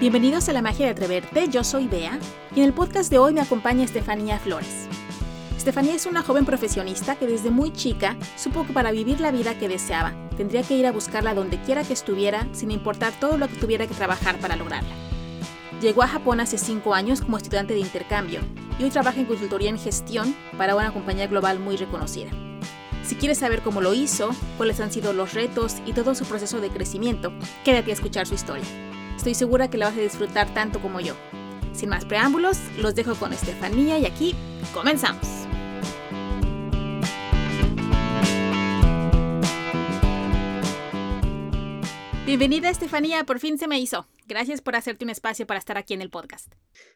Bienvenidos a la magia de atreverte, yo soy Bea y en el podcast de hoy me acompaña Estefanía Flores. Estefanía es una joven profesionista que desde muy chica supo que para vivir la vida que deseaba tendría que ir a buscarla donde quiera que estuviera sin importar todo lo que tuviera que trabajar para lograrla. Llegó a Japón hace cinco años como estudiante de intercambio y hoy trabaja en consultoría en gestión para una compañía global muy reconocida. Si quieres saber cómo lo hizo, cuáles han sido los retos y todo su proceso de crecimiento, quédate a escuchar su historia. Estoy segura que la vas a disfrutar tanto como yo. Sin más preámbulos, los dejo con Estefanía y aquí comenzamos. Bienvenida Estefanía, por fin se me hizo. Gracias por hacerte un espacio para estar aquí en el podcast.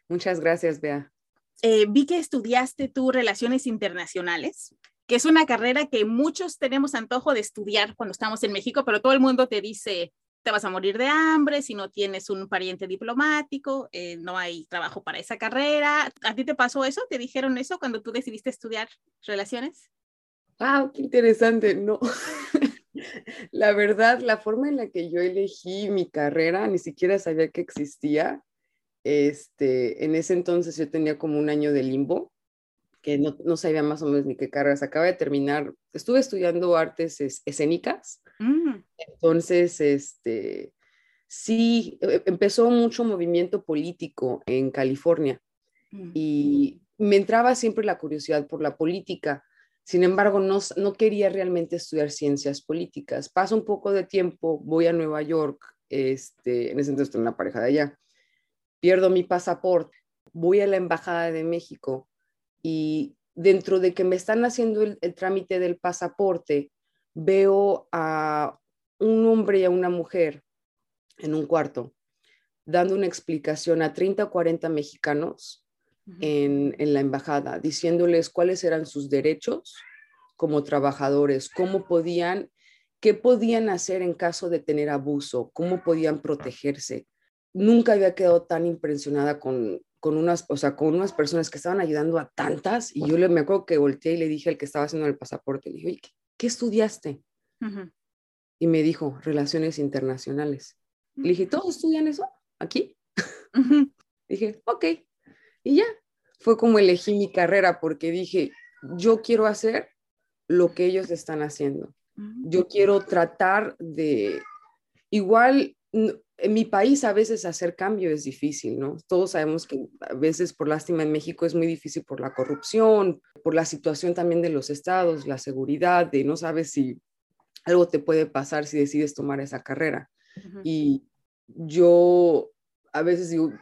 Muchas gracias, Bea. Eh, vi que estudiaste tú Relaciones Internacionales, que es una carrera que muchos tenemos antojo de estudiar cuando estamos en México, pero todo el mundo te dice, te vas a morir de hambre, si no tienes un pariente diplomático, eh, no hay trabajo para esa carrera. ¿A ti te pasó eso? ¿Te dijeron eso cuando tú decidiste estudiar relaciones? ¡Ah, qué interesante! No. la verdad, la forma en la que yo elegí mi carrera, ni siquiera sabía que existía. Este, en ese entonces yo tenía como un año de limbo, que no, no sabía más o menos ni qué carreras. Acaba de terminar, estuve estudiando artes escénicas Mm. Entonces, este, sí, e, empezó mucho movimiento político en California mm. y me entraba siempre la curiosidad por la política. Sin embargo, no, no quería realmente estudiar ciencias políticas. Paso un poco de tiempo, voy a Nueva York, este, en ese entonces tengo una pareja de allá, pierdo mi pasaporte, voy a la Embajada de México y dentro de que me están haciendo el trámite del pasaporte, veo a un hombre y a una mujer en un cuarto dando una explicación a 30 o 40 mexicanos en, la embajada, diciéndoles cuáles eran sus derechos como trabajadores, cómo podían, qué podían hacer en caso de tener abuso, cómo podían protegerse. Nunca había quedado tan impresionada con, unas, o sea, con unas personas que estaban ayudando a tantas y yo le, me acuerdo que volteé y le dije al que estaba haciendo el pasaporte, le dije, ¿qué estudiaste? Y me dijo, relaciones internacionales. Le dije, ¿todos estudian eso aquí? dije, ok. Y ya, fue como elegí mi carrera porque dije, yo quiero hacer lo que ellos están haciendo. Yo quiero tratar de, igual, en mi país a veces hacer cambio es difícil, ¿no? Todos sabemos que a veces por lástima en México es muy difícil por la corrupción, por la situación también de los estados, la seguridad, de no sabes si algo te puede pasar si decides tomar esa carrera. Y yo a veces digo,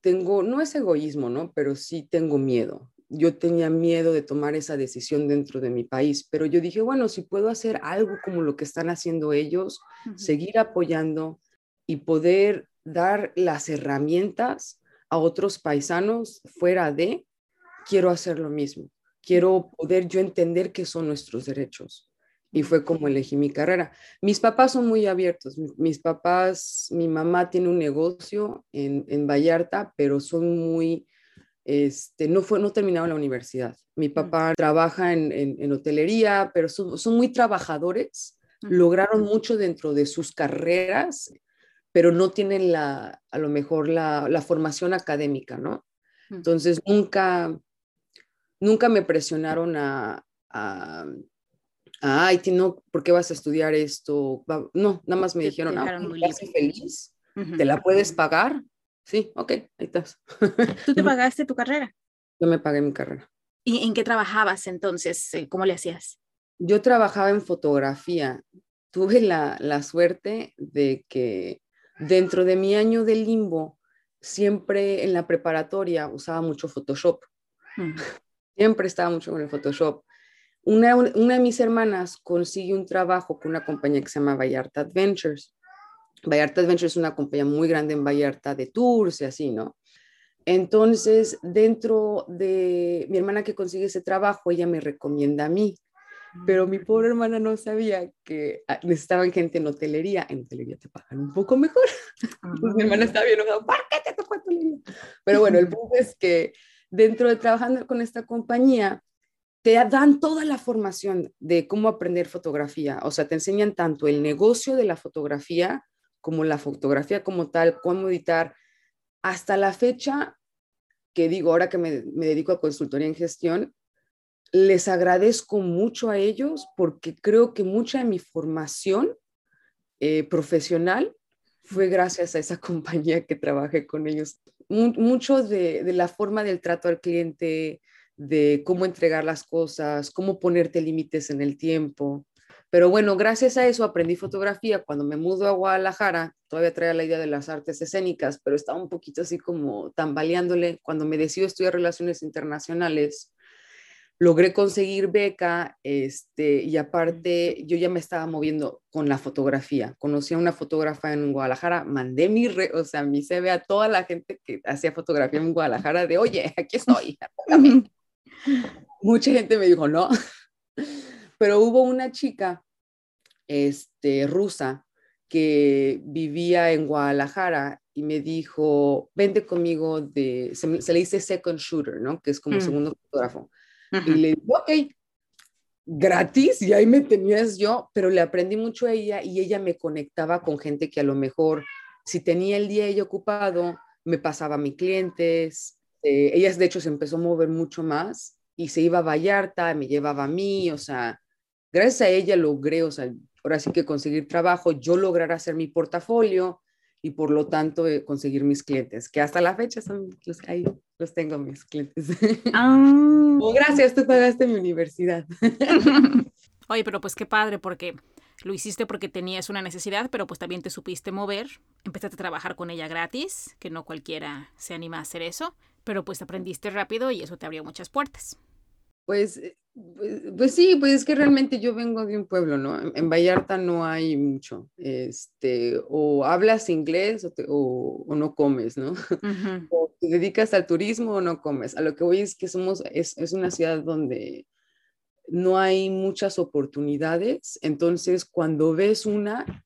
tengo, no es egoísmo, ¿no? Pero sí tengo miedo. Yo tenía miedo de tomar esa decisión dentro de mi país, pero yo dije, bueno, si puedo hacer algo como lo que están haciendo ellos, seguir apoyando y poder dar las herramientas a otros paisanos fuera de, quiero hacer lo mismo. Quiero poder yo entender qué son nuestros derechos. Y fue como elegí mi carrera. Mis papás son muy abiertos. Mis papás, mi mamá tiene un negocio en, en Vallarta, pero son muy, este, no, fue, no terminaron la universidad. Mi papá trabaja en, en, hotelería, pero son, son muy trabajadores. Lograron mucho dentro de sus carreras pero no tienen la, a lo mejor la, la formación académica, ¿no? Entonces, nunca, nunca me presionaron a, a, ay, no, ¿por qué vas a estudiar esto? No, nada más me dijeron, ah, ¿estás feliz? ¿Te la puedes pagar? Sí, ok, ahí estás. ¿Tú te pagaste tu carrera? Yo me pagué mi carrera. ¿Y en qué trabajabas entonces? Eh, ¿Cómo le hacías? Yo trabajaba en fotografía. Tuve la, la suerte de que Dentro de mi año de limbo, siempre en la preparatoria usaba mucho Photoshop. Mm. Siempre estaba mucho con el Photoshop. Una, de mis hermanas consigue un trabajo con una compañía que se llama Vallarta Adventures. Vallarta Adventures es una compañía muy grande en Vallarta de tours y así, ¿no? Entonces, dentro de mi hermana que consigue ese trabajo, ella me recomienda a mí pero mi pobre hermana no sabía que ah, necesitaban gente en hotelería. En hotelería te pagan un poco mejor. mi hermana estaba bien enojada, ¿por qué te tocó hotelería? Pero bueno, el punto es que dentro de trabajando con esta compañía, te dan toda la formación de cómo aprender fotografía. O sea, te enseñan tanto el negocio de la fotografía como la fotografía como tal, cómo editar, hasta la fecha, que digo, ahora que me, me dedico a consultoría en gestión, les agradezco mucho a ellos porque creo que mucha de mi formación eh, profesional fue gracias a esa compañía que trabajé con ellos. mucho de, de, la forma del trato al cliente, de cómo entregar las cosas, cómo ponerte límites en el tiempo. Pero bueno, gracias a eso aprendí fotografía. Cuando me mudo a Guadalajara, todavía traía la idea de las artes escénicas, pero estaba un poquito así como tambaleándole. Cuando me decido estudiar relaciones internacionales, logré conseguir beca, este, y aparte yo ya me estaba moviendo con la fotografía. Conocí a una fotógrafa en Guadalajara, mandé mi, re, o sea, mi CV a toda la gente que hacía fotografía en Guadalajara de, oye, aquí estoy. Mucha gente me dijo, no, pero hubo una chica, este, rusa, que vivía en Guadalajara y me dijo, vente conmigo de, se, le dice second shooter, ¿no? Que es como mm. segundo fotógrafo y le digo, ok, gratis, y ahí me tenías yo, pero le aprendí mucho a ella y ella me conectaba con gente que a lo mejor, si tenía el día ella ocupado, me pasaba a mis clientes. Eh, ella, de hecho, se empezó a mover mucho más y se iba a Vallarta, me llevaba a mí, o sea, gracias a ella logré, o sea, ahora sí que conseguir trabajo, yo lograr hacer mi portafolio y por lo tanto eh, conseguir mis clientes, que hasta la fecha son los que ahí los tengo mis clientes. Ah. oh, gracias, tú pagaste mi universidad. Oye, pero pues qué padre, porque lo hiciste porque tenías una necesidad, pero pues también te supiste mover, empezaste a trabajar con ella gratis, que no cualquiera se anima a hacer eso, pero pues aprendiste rápido y eso te abrió muchas puertas. Pues eh, pues, pues, sí, pues es que realmente yo vengo de un pueblo, ¿no? En, Vallarta no hay mucho, este, o hablas inglés o, o, no comes, ¿no? O te dedicas al turismo o no comes. A lo que voy es que somos, es, es una ciudad donde no hay muchas oportunidades, entonces cuando ves una,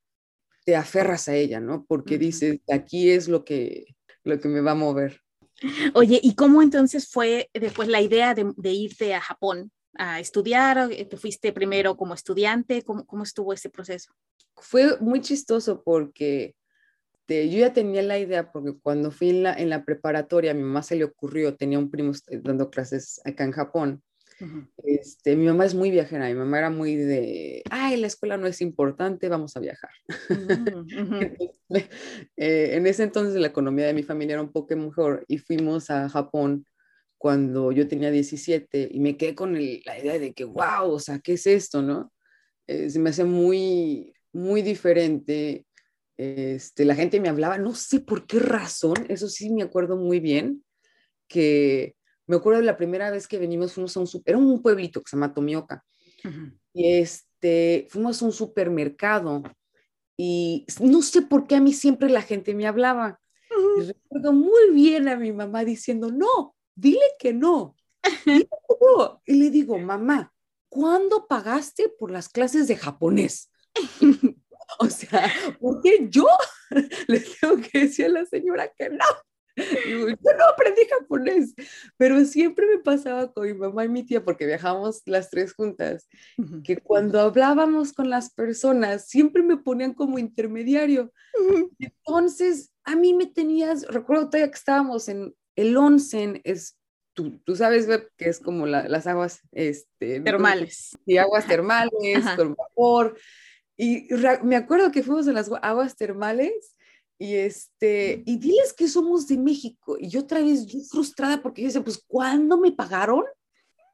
te aferras a ella, ¿no? Porque dices, aquí es lo que, lo que me va a mover. Oye, ¿y cómo entonces fue después la idea de, de irte a Japón? A estudiar? Eh, ¿Te fuiste primero como estudiante? ¿Cómo, cómo estuvo ese proceso? Fue muy chistoso porque te, yo ya tenía la idea, porque cuando fui en la, en la preparatoria, a mi mamá se le ocurrió, tenía un primo dando clases acá en Japón. este, mi mamá es muy viajera, mi mamá era muy de, ay, la escuela no es importante, vamos a viajar. Eh, en ese entonces la economía de mi familia era un poco mejor y fuimos a Japón cuando yo tenía 17 y me quedé con la idea de que, wow, o sea, ¿qué es esto, no? Eh, se me hace muy, muy diferente. Este, la gente me hablaba, no sé por qué razón, eso sí me acuerdo muy bien, que me acuerdo de la primera vez que venimos, fuimos a un, era un pueblito que se llama Tomioka, y este, fuimos a un supermercado y no sé por qué a mí siempre la gente me hablaba. Y recuerdo muy bien a mi mamá diciendo, no, dile que no. Y le digo, mamá, ¿cuándo pagaste por las clases de japonés? o sea, ¿por qué yo le tengo que decir a la señora que no? yo no aprendí japonés, pero siempre me pasaba con mi mamá y mi tía, porque viajamos las tres juntas, que cuando hablábamos con las personas, siempre me ponían como intermediario. Entonces, a mí me tenías, recuerdo todavía que estábamos en el onsen, es Tú, tú, sabes que es como las aguas este, termales. Y aguas termales, con vapor. Y me acuerdo que fuimos a las aguas termales y, este, y diles que somos de México. Y yo otra vez yo frustrada porque yo decía, pues, ¿cuándo me pagaron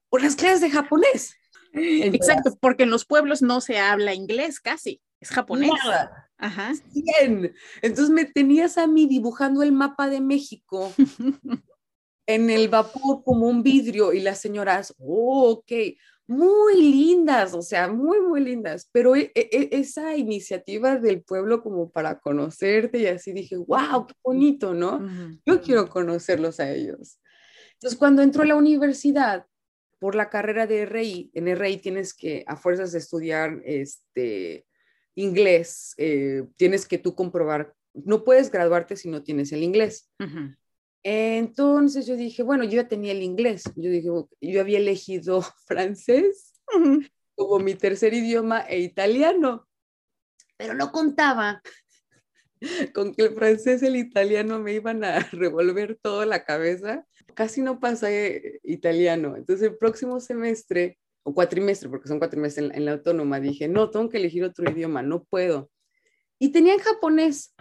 por las clases de japonés? Exacto, porque en los pueblos no se habla inglés casi, es japonés. Nada. Ajá. Bien. Entonces me tenías a mí dibujando el mapa de México en el vapor como un vidrio y las señoras, oh, ok, muy lindas, o sea, muy, muy lindas, pero e, e, e, esa iniciativa del pueblo como para conocerte y así dije, wow, qué bonito, ¿no? Yo quiero conocerlos a ellos. Entonces, cuando entró a la universidad, por la carrera de RI, en RI tienes que, a fuerzas de estudiar este, inglés, eh, tienes que tú comprobar, no puedes graduarte si no tienes el inglés. Entonces yo dije, bueno, yo ya tenía el inglés, yo dije, yo había elegido francés como mi tercer idioma e italiano, pero no contaba con que el francés y el italiano me iban a revolver toda la cabeza. Casi no pasé italiano. Entonces el próximo semestre, o cuatrimestre, porque son cuatrimestres en, en la autónoma, dije, no, tengo que elegir otro idioma, no puedo. Y tenía en japonés.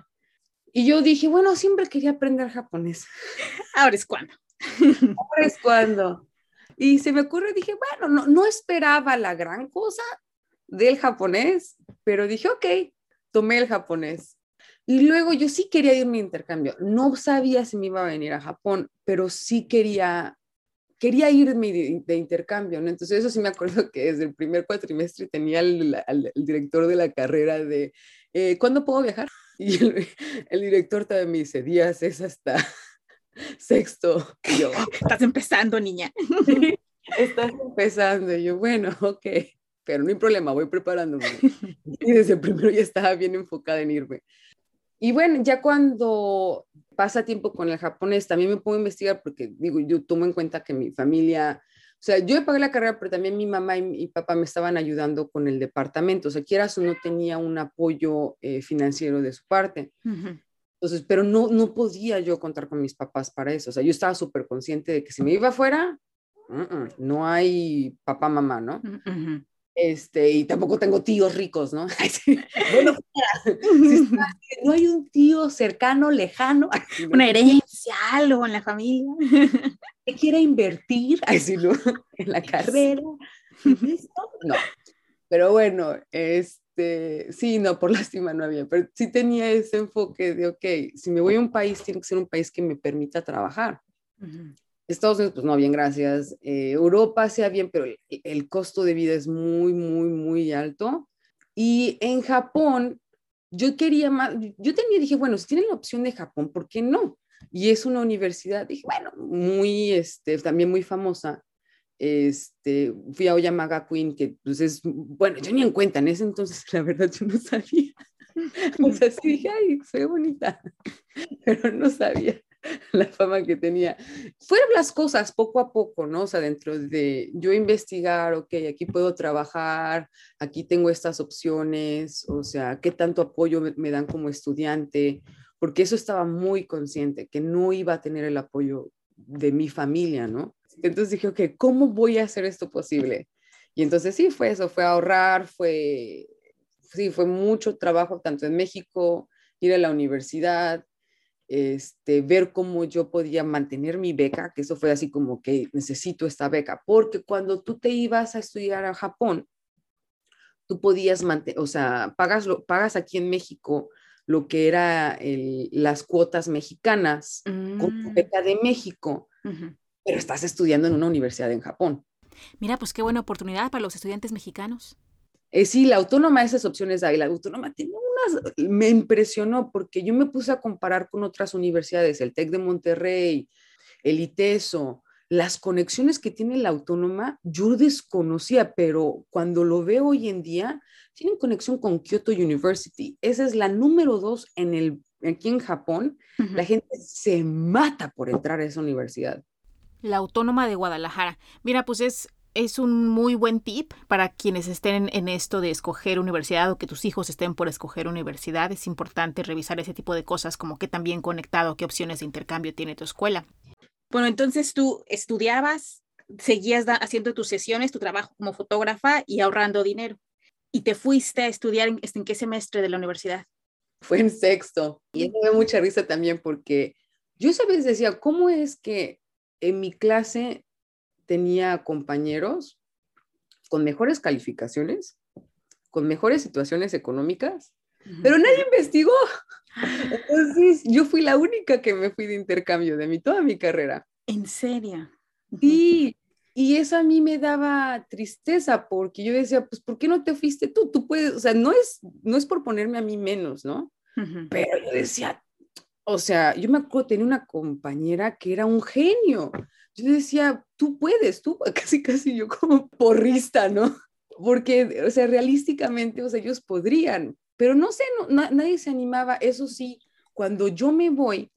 Y yo dije, bueno, siempre quería aprender japonés. Ahora es cuando. Ahora es cuando. Y se me ocurre, dije, bueno, no, no esperaba la gran cosa del japonés, pero dije, ok, tomé el japonés. Y luego yo sí quería irme a intercambio. No sabía si me iba a venir a Japón, pero sí quería, quería irme de, intercambio, ¿no? Entonces eso sí me acuerdo que desde el primer cuatrimestre tenía el, director de la carrera de, eh, ¿cuándo puedo viajar? Y el, director también me dice, días es hasta sexto. yo, estás empezando, niña. estás empezando. Y yo, bueno, ok, pero no hay problema, voy preparándome. Y desde el primero ya estaba bien enfocada en irme. Y bueno, ya cuando pasa tiempo con el japonés, también me puedo investigar porque digo, yo tomo en cuenta que mi familia, o sea, yo pagué la carrera, pero también mi mamá y mi papá me estaban ayudando con el departamento, o sea, quieras o no tenía un apoyo eh, financiero de su parte. Entonces, pero no, no podía yo contar con mis papás para eso, o sea, yo estaba súper consciente de que si me iba afuera, no hay papá, mamá, ¿no? Este, y tampoco tengo tíos ricos, ¿no? bueno, no hay un tío cercano, lejano. Una herencia, algo en la familia. que quiera invertir en la carrera. No. Pero bueno, este, sí, no, por lástima no había, pero sí tenía ese enfoque de, ok, si me voy a un país, tiene que ser un país que me permita trabajar. Estados Unidos, pues no, bien, gracias. Eh, Europa sea bien, pero el, costo de vida es muy, muy, muy alto. Y en Japón, yo quería más, yo tenía, dije, bueno, si tienen la opción de Japón, ¿por qué no? Y es una universidad, dije, bueno, muy, este, también muy famosa. Este, fui a Oyamaga Queen, que pues es, bueno, yo ni en cuenta, en ese entonces la verdad yo no sabía. O sea, sí dije, ay, soy bonita, pero no sabía. la fama que tenía. Fueron las cosas poco a poco, ¿no? O sea, dentro de yo investigar, ok, aquí puedo trabajar, aquí tengo estas opciones, o sea, qué tanto apoyo me, dan como estudiante, porque eso estaba muy consciente, que no iba a tener el apoyo de mi familia, ¿no? Entonces dije, ok, ¿cómo voy a hacer esto posible? Y entonces sí, fue eso, fue ahorrar, fue, sí, fue mucho trabajo, tanto en México, ir a la universidad, este, ver cómo yo podía mantener mi beca, que eso fue así como que necesito esta beca, porque cuando tú te ibas a estudiar a Japón, tú podías mantener, o sea, pagas, lo, pagas aquí en México lo que era las cuotas mexicanas con tu mm. beca de México, pero estás estudiando en una universidad en Japón. Mira, pues qué buena oportunidad para los estudiantes mexicanos. Eh, sí, la autónoma, esas opciones hay. La autónoma tiene unas, me impresionó porque yo me puse a comparar con otras universidades, el TEC de Monterrey, el ITESO, las conexiones que tiene la autónoma, yo desconocía, pero cuando lo veo hoy en día, tienen conexión con Kyoto University. Esa es la número dos en el, aquí en Japón. La gente se mata por entrar a esa universidad. La Autónoma de Guadalajara. Mira, pues es es un muy buen tip para quienes estén en esto de escoger universidad o que tus hijos estén por escoger universidad. Es importante revisar ese tipo de cosas como qué tan bien conectado, qué opciones de intercambio tiene tu escuela. Bueno, entonces tú estudiabas, seguías haciendo tus sesiones, tu trabajo como fotógrafa y ahorrando dinero. ¿Y te fuiste a estudiar en, en qué semestre de la universidad? Fue en sexto. Y eso me da mucha risa también porque yo a veces decía, ¿cómo es que en mi clase tenía compañeros con mejores calificaciones, con mejores situaciones económicas, pero nadie investigó. Entonces, yo fui la única que me fui de intercambio de mi, toda mi carrera. ¿En serio? Sí, y eso a mí me daba tristeza porque yo decía, pues, ¿por qué no te fuiste tú? Tú puedes, o sea, no es, no es por ponerme a mí menos, ¿no? Pero yo decía, o sea, yo me acuerdo, tenía una compañera que era un genio yo decía, tú puedes, tú, casi, casi yo como porrista, ¿no? Porque, o sea, realísticamente, o sea, ellos podrían, pero no sé, nadie se animaba, eso sí, cuando yo me voy,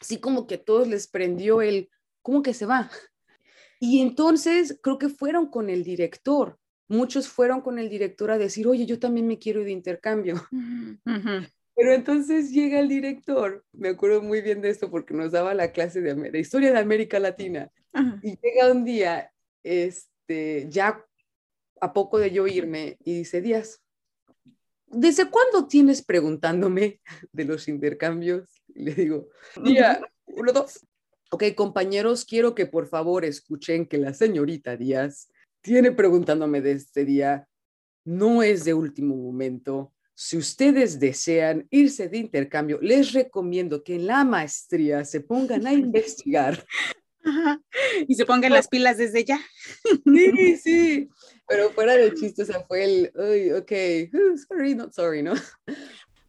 sí como que a todos les prendió el, ¿cómo que se va? Y entonces creo que fueron con el director, muchos fueron con el director a decir, oye, yo también me quiero ir de intercambio. Pero entonces llega el director, me acuerdo muy bien de esto porque nos daba la clase de, historia de América Latina. Y llega un día, este, ya a poco de yo irme, y dice, Díaz, ¿desde cuándo tienes preguntándome de los intercambios? Y le digo, día, uno, dos. Ok, compañeros, quiero que por favor escuchen que la señorita Díaz tiene preguntándome de este día, no es de último momento. Si ustedes desean irse de intercambio, les recomiendo que en la maestría se pongan a investigar. Y se pongan las pilas desde ya. Sí, sí. Pero fuera de chiste, o sea, fue el, Uy, ok, sorry, not sorry, ¿no?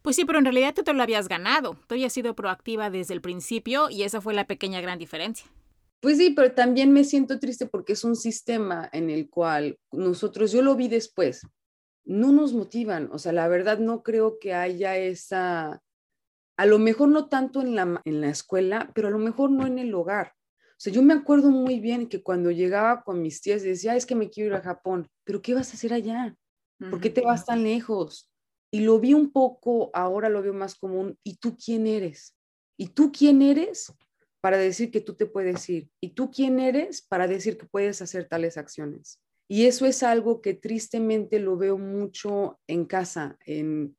Pues sí, pero en realidad tú te lo habías ganado. Tú habías sido proactiva desde el principio y esa fue la pequeña gran diferencia. Pues sí, pero también me siento triste porque es un sistema en el cual nosotros, yo lo vi después, no nos motivan. O sea, la verdad no creo que haya esa, a lo mejor no tanto en la, en la escuela, pero a lo mejor no en el hogar. O sea, yo me acuerdo muy bien que cuando llegaba con mis tías decía, es que me quiero ir a Japón, pero ¿qué vas a hacer allá? ¿Por qué te vas tan lejos? Y lo vi un poco, ahora lo veo más común, ¿y tú quién eres? ¿Y tú quién eres para decir que tú te puedes ir? ¿Y tú quién eres para decir que puedes hacer tales acciones? Y eso es algo que tristemente lo veo mucho en casa, en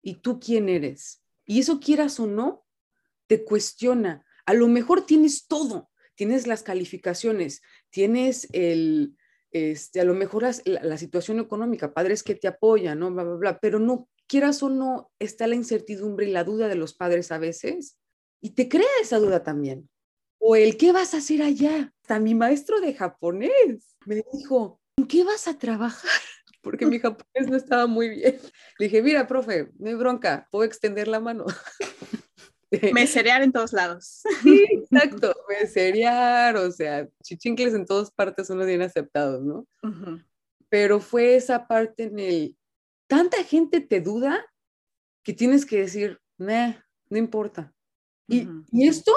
¿y tú quién eres? Y eso quieras o no, te cuestiona. A lo mejor tienes todo, tienes las calificaciones, tienes el, este, a lo mejor la, situación económica, padres que te apoyan, ¿no? Bla, bla, bla, pero no, quieras o no, está la incertidumbre y la duda de los padres a veces, y te crea esa duda también. O el, ¿qué vas a hacer allá? Hasta mi maestro de japonés me dijo, ¿en qué vas a trabajar? Porque mi japonés no estaba muy bien. Le dije, mira, profe, no hay bronca, puedo extender la mano. Meserear en todos lados. Sí, exacto, meserear, o sea, chichincles en todas partes son los bien aceptados, ¿no? Pero fue esa parte en el, tanta gente te duda que tienes que decir, no importa. Y, y, esto,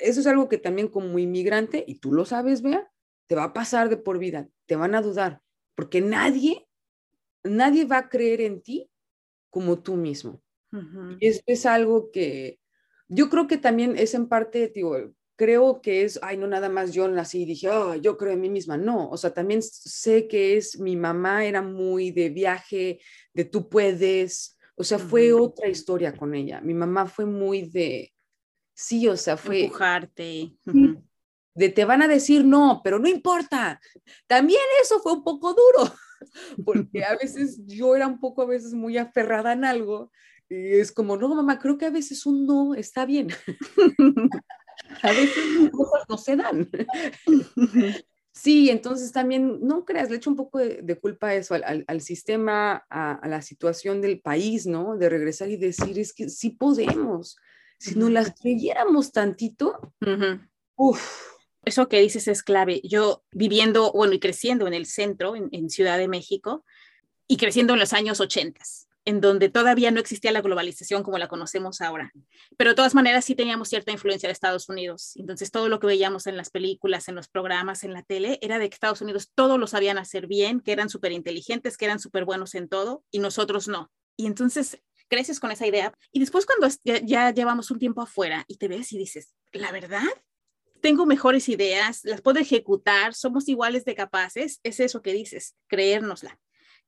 eso es algo que también como inmigrante, y tú lo sabes, vea, te va a pasar de por vida, te van a dudar, porque nadie, nadie va a creer en ti como tú mismo. Y esto es algo que, yo creo que también es en parte, digo, creo que es, ay, no nada más yo nací y dije, oh, yo creo en mí misma. No, o sea, también sé que es, mi mamá era muy de viaje, de tú puedes, o sea, fue otra historia con ella. Mi mamá fue muy de, sí, o sea, fue... Empujarte. De te van a decir no, pero no importa. También eso fue un poco duro, porque a veces yo era un poco a veces muy aferrada en algo y es como, no, mamá, creo que a veces un no está bien. a veces cosas no se dan. sí, entonces también, no creas, le echo un poco de, culpa a eso, al, sistema, a, la situación del país, ¿no? De regresar y decir, es que sí podemos. Si no las creyéramos tantito, uff. Eso que dices es clave. Yo viviendo, bueno, y creciendo en el centro, en, Ciudad de México, y creciendo en los años ochentas en donde todavía no existía la globalización como la conocemos ahora. Pero de todas maneras sí teníamos cierta influencia de Estados Unidos. Entonces todo lo que veíamos en las películas, en los programas, en la tele, era de que Estados Unidos todo lo sabían hacer bien, que eran súper inteligentes, que eran súper buenos en todo, y nosotros no. Y entonces creces con esa idea. Y después cuando ya llevamos un tiempo afuera y te ves y dices, la verdad, tengo mejores ideas, las puedo ejecutar, somos iguales de capaces, es eso que dices, creérnosla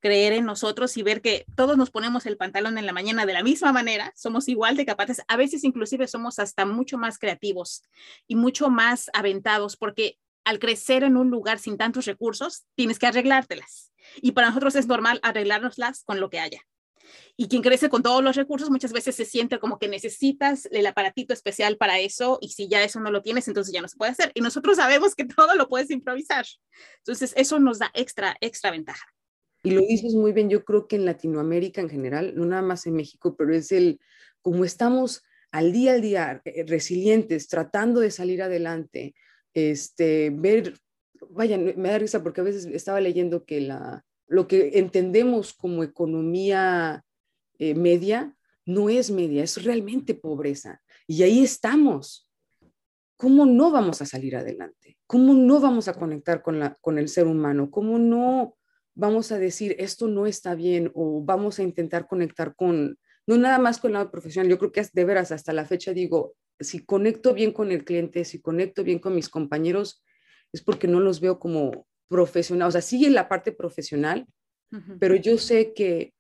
creer en nosotros y ver que todos nos ponemos el pantalón en la mañana de la misma manera, somos igual de capaces, a veces inclusive somos hasta mucho más creativos y mucho más aventados porque al crecer en un lugar sin tantos recursos, tienes que arreglártelas. Y para nosotros es normal arreglárnoslas con lo que haya. Y quien crece con todos los recursos muchas veces se siente como que necesitas el aparatito especial para eso y si ya eso no lo tienes, entonces ya no se puede hacer. Y nosotros sabemos que todo lo puedes improvisar. Entonces eso nos da extra, extra ventaja. Y lo dices muy bien, yo creo que en Latinoamérica en general, no nada más en México, pero es el, como estamos al día al día, eh, resilientes, tratando de salir adelante, este, ver, vaya, me da risa porque a veces estaba leyendo que la, lo que entendemos como economía eh, media no es media, es realmente pobreza. Y ahí estamos. ¿Cómo no vamos a salir adelante? ¿Cómo no vamos a conectar con, el ser humano? ¿Cómo no vamos a decir esto no está bien o vamos a intentar conectar con, no nada más con la profesional, yo creo que de veras hasta la fecha digo, si conecto bien con el cliente, si conecto bien con mis compañeros, es porque no los veo como profesional, o sea, sigue la parte profesional, pero yo sé que,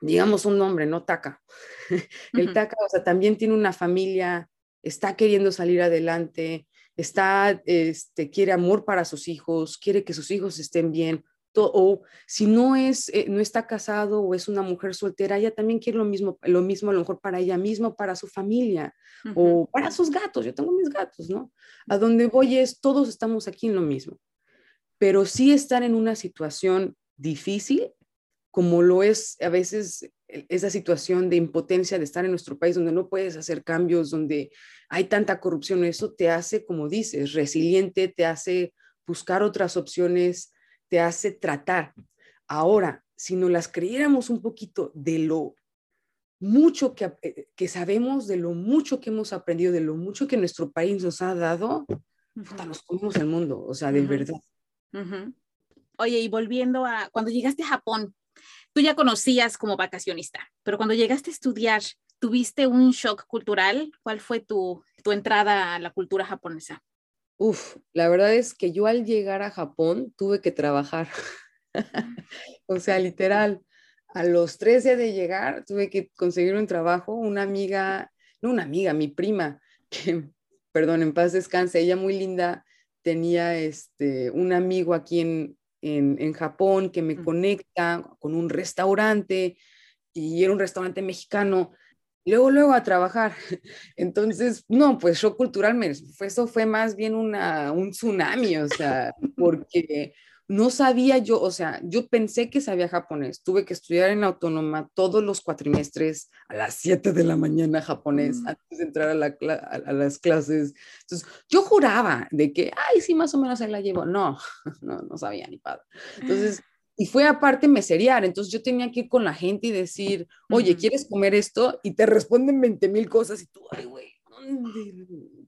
digamos un nombre, ¿no? Taca. el Taca, o sea, también tiene una familia, está queriendo salir adelante, está, este, quiere amor para sus hijos, quiere que sus hijos estén bien, o si no es, eh, no está casado o es una mujer soltera, ella también quiere lo mismo, lo mismo a lo mejor para ella misma, para su familia o para sus gatos. Yo tengo mis gatos, ¿no? A donde voy es, todos estamos aquí en lo mismo, pero sí estar en una situación difícil, como lo es a veces esa situación de impotencia de estar en nuestro país donde no puedes hacer cambios, donde hay tanta corrupción, eso te hace, como dices, resiliente, te hace buscar otras opciones, te hace tratar. Ahora, si nos las creyéramos un poquito de lo mucho que, eh, que, sabemos, de lo mucho que hemos aprendido, de lo mucho que nuestro país nos ha dado, nos comemos el mundo, o sea, de verdad. Oye, y volviendo a cuando llegaste a Japón, tú ya conocías como vacacionista, pero cuando llegaste a estudiar, ¿tuviste un shock cultural? ¿Cuál fue tu, tu entrada a la cultura japonesa? Uf, la verdad es que yo al llegar a Japón tuve que trabajar. o sea, literal, a los tres días de llegar tuve que conseguir un trabajo. Una amiga, no una amiga, mi prima, que, perdón, en paz descanse, ella muy linda, tenía este, un amigo aquí en, en, en Japón que me conecta con un restaurante y era un restaurante mexicano luego, luego a trabajar. Entonces, no, pues yo culturalmente, eso fue más bien una, un tsunami, o sea, porque no sabía yo, o sea, yo pensé que sabía japonés, tuve que estudiar en autónoma todos los cuatrimestres a las 7 de la mañana japonés mm. antes de entrar a, la, a, las clases. Entonces, yo juraba de que, ay, sí, más o menos se la llevo. No, no, no sabía ni padre. Entonces, y fue aparte meseriar, entonces yo tenía que ir con la gente y decir, oye, ¿quieres comer esto? Y te responden 20 mil cosas y tú, ay, güey,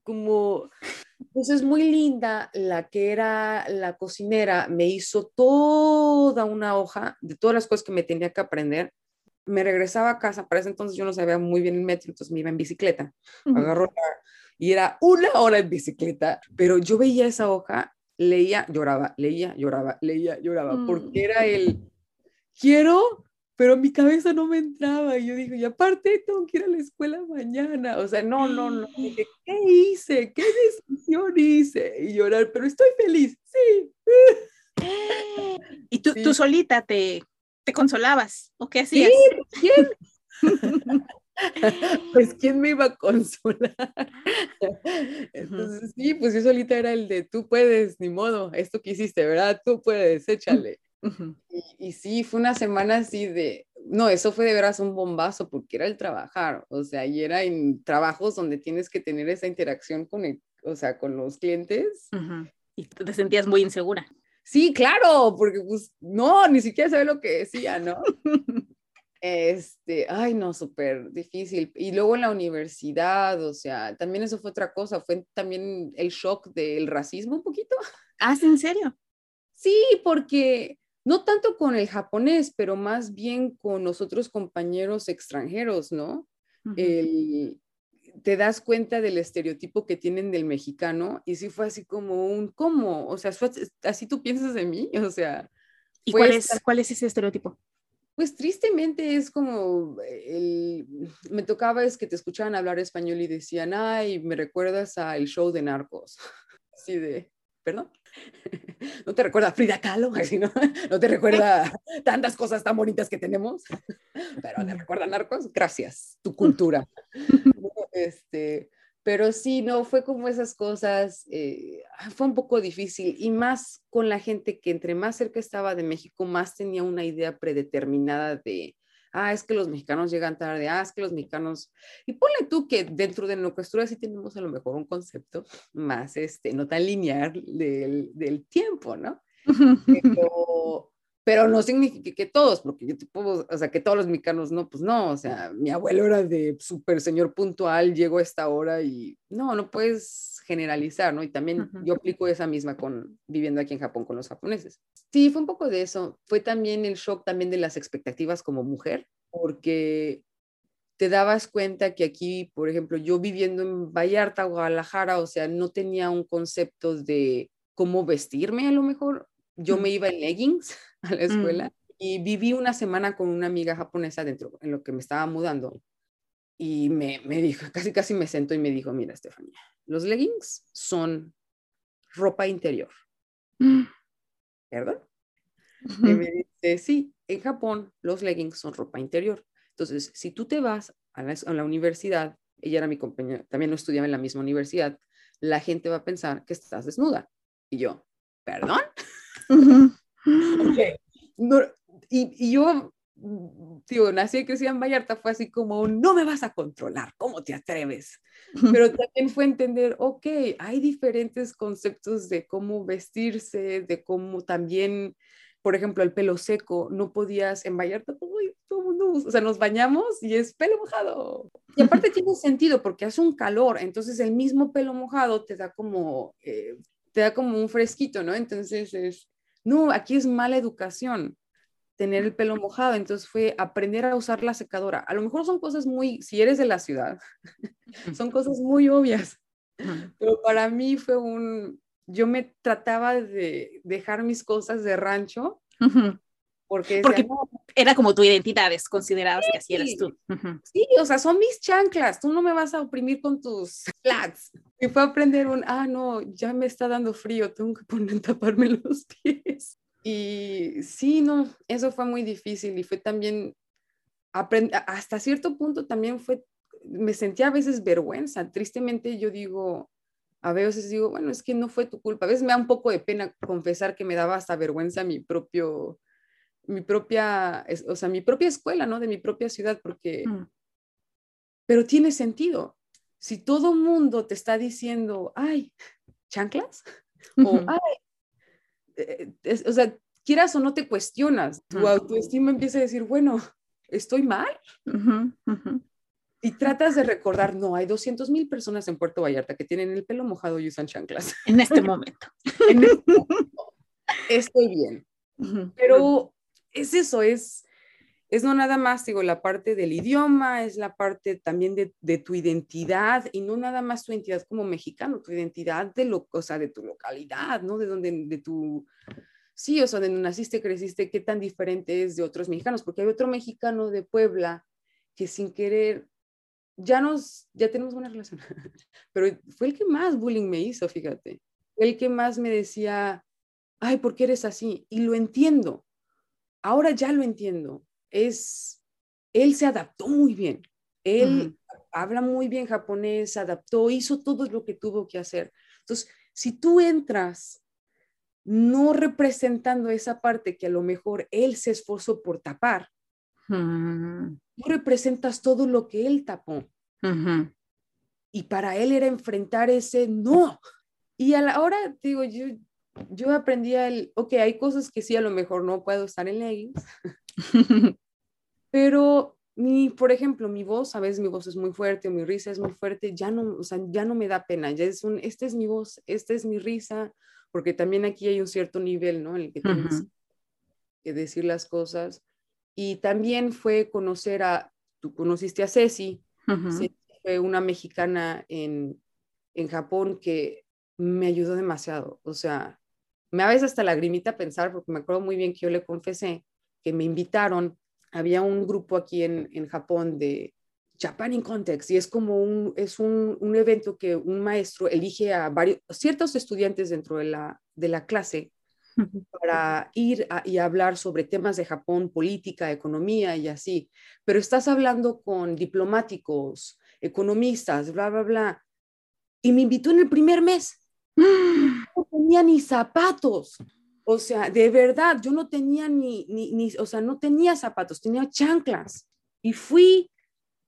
como, pues es muy linda, la que era la cocinera me hizo toda una hoja de todas las cosas que me tenía que aprender. Me regresaba a casa, para ese entonces yo no sabía muy bien el metro, entonces me iba en bicicleta, agarró y era una hora en bicicleta, pero yo veía esa hoja leía, lloraba, leía, lloraba, leía, lloraba, porque mm. era el, quiero, pero mi cabeza no me entraba. Y yo dije, y aparte tengo que ir a la escuela mañana. O sea, no, no, no. Dije, ¿qué hice? ¿Qué decisión hice? Y llorar, pero estoy feliz, sí. ¿Y tú, tú solita te, te consolabas? ¿O qué hacías? Sí, ¿quién? pues quién me iba a consolar. Entonces, sí, pues yo solita era el de tú puedes, ni modo, esto que hiciste, ¿verdad? Tú puedes, échale. Y, sí, fue una semana así de, no, eso fue de veras un bombazo porque era el trabajar, o sea, y era en trabajos donde tienes que tener esa interacción con, o sea, con los clientes. Y te sentías muy insegura. Sí, claro, porque pues no, ni siquiera sabía lo que decía, ¿no? Este, ay, no, súper difícil. Y luego en la universidad, o sea, también eso fue otra cosa, fue también el shock del racismo un poquito. Ah, ¿en serio? Sí, porque no tanto con el japonés, pero más bien con los otros compañeros extranjeros, ¿no? te das cuenta del estereotipo que tienen del mexicano y sí fue así como un, ¿cómo? O sea, así tú piensas de mí, o sea. ¿Y cuál es, cuál es ese estereotipo? Pues tristemente es como, el, me tocaba es que te escuchaban hablar español y decían, ay, me recuerdas al show de Narcos. Así de, perdón. ¿No te recuerda Frida Kahlo? ¿no? ¿No te recuerda tantas cosas tan bonitas que tenemos? Pero te recuerda Narcos, gracias, tu cultura. Este, pero sí, no, fue como esas cosas, eh, fue un poco difícil y más con la gente que entre más cerca estaba de México, más tenía una idea predeterminada de, ah, es que los mexicanos llegan tarde, ah, es que los mexicanos, y ponle tú que dentro de nuestra sí tenemos a lo mejor un concepto más, este, no tan lineal del, del tiempo, ¿no? Pero, pero no significa que todos, porque yo te puedo, o sea, que todos los mexicanos no, pues no, o sea, mi abuelo era de súper señor puntual, llegó a esta hora y no, no puedes generalizar, ¿no? Y también yo aplico esa misma con viviendo aquí en Japón con los japoneses. Sí, fue un poco de eso. Fue también el shock también de las expectativas como mujer, porque te dabas cuenta que aquí, por ejemplo, yo viviendo en Vallarta, Guadalajara, o sea, no tenía un concepto de cómo vestirme a lo mejor. Yo me iba en leggings a la escuela y viví una semana con una amiga japonesa dentro, en lo que me estaba mudando. Y me, me dijo, casi casi me sentó y me dijo, mira, Estefanía, los leggings son ropa interior. ¿Verdad? Y me dice, sí, en Japón los leggings son ropa interior. Entonces, si tú te vas a la, universidad, ella era mi compañera, también no estudiaba en la misma universidad, la gente va a pensar que estás desnuda. Y yo, ¿perdón? y, y, yo, digo, nací y crecí en Vallarta, fue así como, no me vas a controlar, ¿cómo te atreves? Pero también fue entender, ok, hay diferentes conceptos de cómo vestirse, de cómo también por ejemplo, el pelo seco, no podías en Vallarta, todo mundo, o sea, nos bañamos y es pelo mojado. Y aparte tiene sentido porque hace un calor, entonces el mismo pelo mojado te da como, eh, te da como un fresquito, ¿no? Entonces es, no, aquí es mala educación tener el pelo mojado, entonces fue aprender a usar la secadora. A lo mejor son cosas muy, si eres de la ciudad, son cosas muy obvias, pero para mí fue un, yo me trataba de dejar mis cosas de rancho. Porque, era como tu identidad, es considerabas que así eras tú. Sí, o sea, son mis chanclas, tú no me vas a oprimir con tus flats. Y fue aprender un, ah, no, ya me está dando frío, tengo que poner taparme los pies. Y sí, no, eso fue muy difícil y fue también, hasta cierto punto también fue, me sentía a veces vergüenza. Tristemente yo digo, a veces digo, bueno, es que no fue tu culpa. A veces me da un poco de pena confesar que me daba hasta vergüenza mi propio, mi propia, o sea, mi propia escuela, ¿no? De mi propia ciudad, porque, mm. pero tiene sentido. Si todo mundo te está diciendo, ay, chanclas, o ay, eh, o sea, quieras o no te cuestionas, tu autoestima empieza a decir, bueno, ¿estoy mal? Y tratas de recordar, no, hay 200 mil personas en Puerto Vallarta que tienen el pelo mojado y usan chanclas. En este momento. en este momento. Estoy bien. Pero es eso, es, es no nada más, digo, la parte del idioma, es la parte también de, de, tu identidad y no nada más tu identidad como mexicano, tu identidad de, lo, o de tu localidad, ¿no? De donde, de tu, sí, o sea, de donde naciste, creciste, qué tan diferente es de otros mexicanos, porque hay otro mexicano de Puebla que sin querer ya nos, ya tenemos buena relación, pero fue el que más bullying me hizo, fíjate, el que más me decía, ay, ¿por qué eres así? Y lo entiendo, ahora ya lo entiendo, es, él se adaptó muy bien, él habla muy bien japonés, adaptó, hizo todo lo que tuvo que hacer. Entonces, si tú entras no representando esa parte que a lo mejor él se esforzó por tapar, tú representas todo lo que él tapó. Y para él era enfrentar ese no. Y a la hora, digo, yo, yo aprendí el, ok, hay cosas que sí, a lo mejor no puedo estar en leggings, pero mi, por ejemplo, mi voz, a veces mi voz es muy fuerte, mi risa es muy fuerte, ya no, o sea, ya no me da pena, ya es un, esta es mi voz, esta es mi risa, porque también aquí hay un cierto nivel, ¿no? En el que tienes que decir las cosas. Y también fue conocer a, tú conociste a Ceci, fue una mexicana en, en Japón que me ayudó demasiado. O sea, me a veces hasta lagrimita pensar, porque me acuerdo muy bien que yo le confesé que me invitaron, había un grupo aquí en, en Japón de Japan in Context, y es como un, es un, un, evento que un maestro elige a varios, ciertos estudiantes dentro de la, de la clase para ir y hablar sobre temas de Japón, política, economía y así. Pero estás hablando con diplomáticos, economistas, bla, bla, bla. Y me invitó en el primer mes. No tenía ni zapatos. O sea, de verdad, yo no tenía ni, ni, ni, o sea, no tenía zapatos, tenía chanclas. Y fui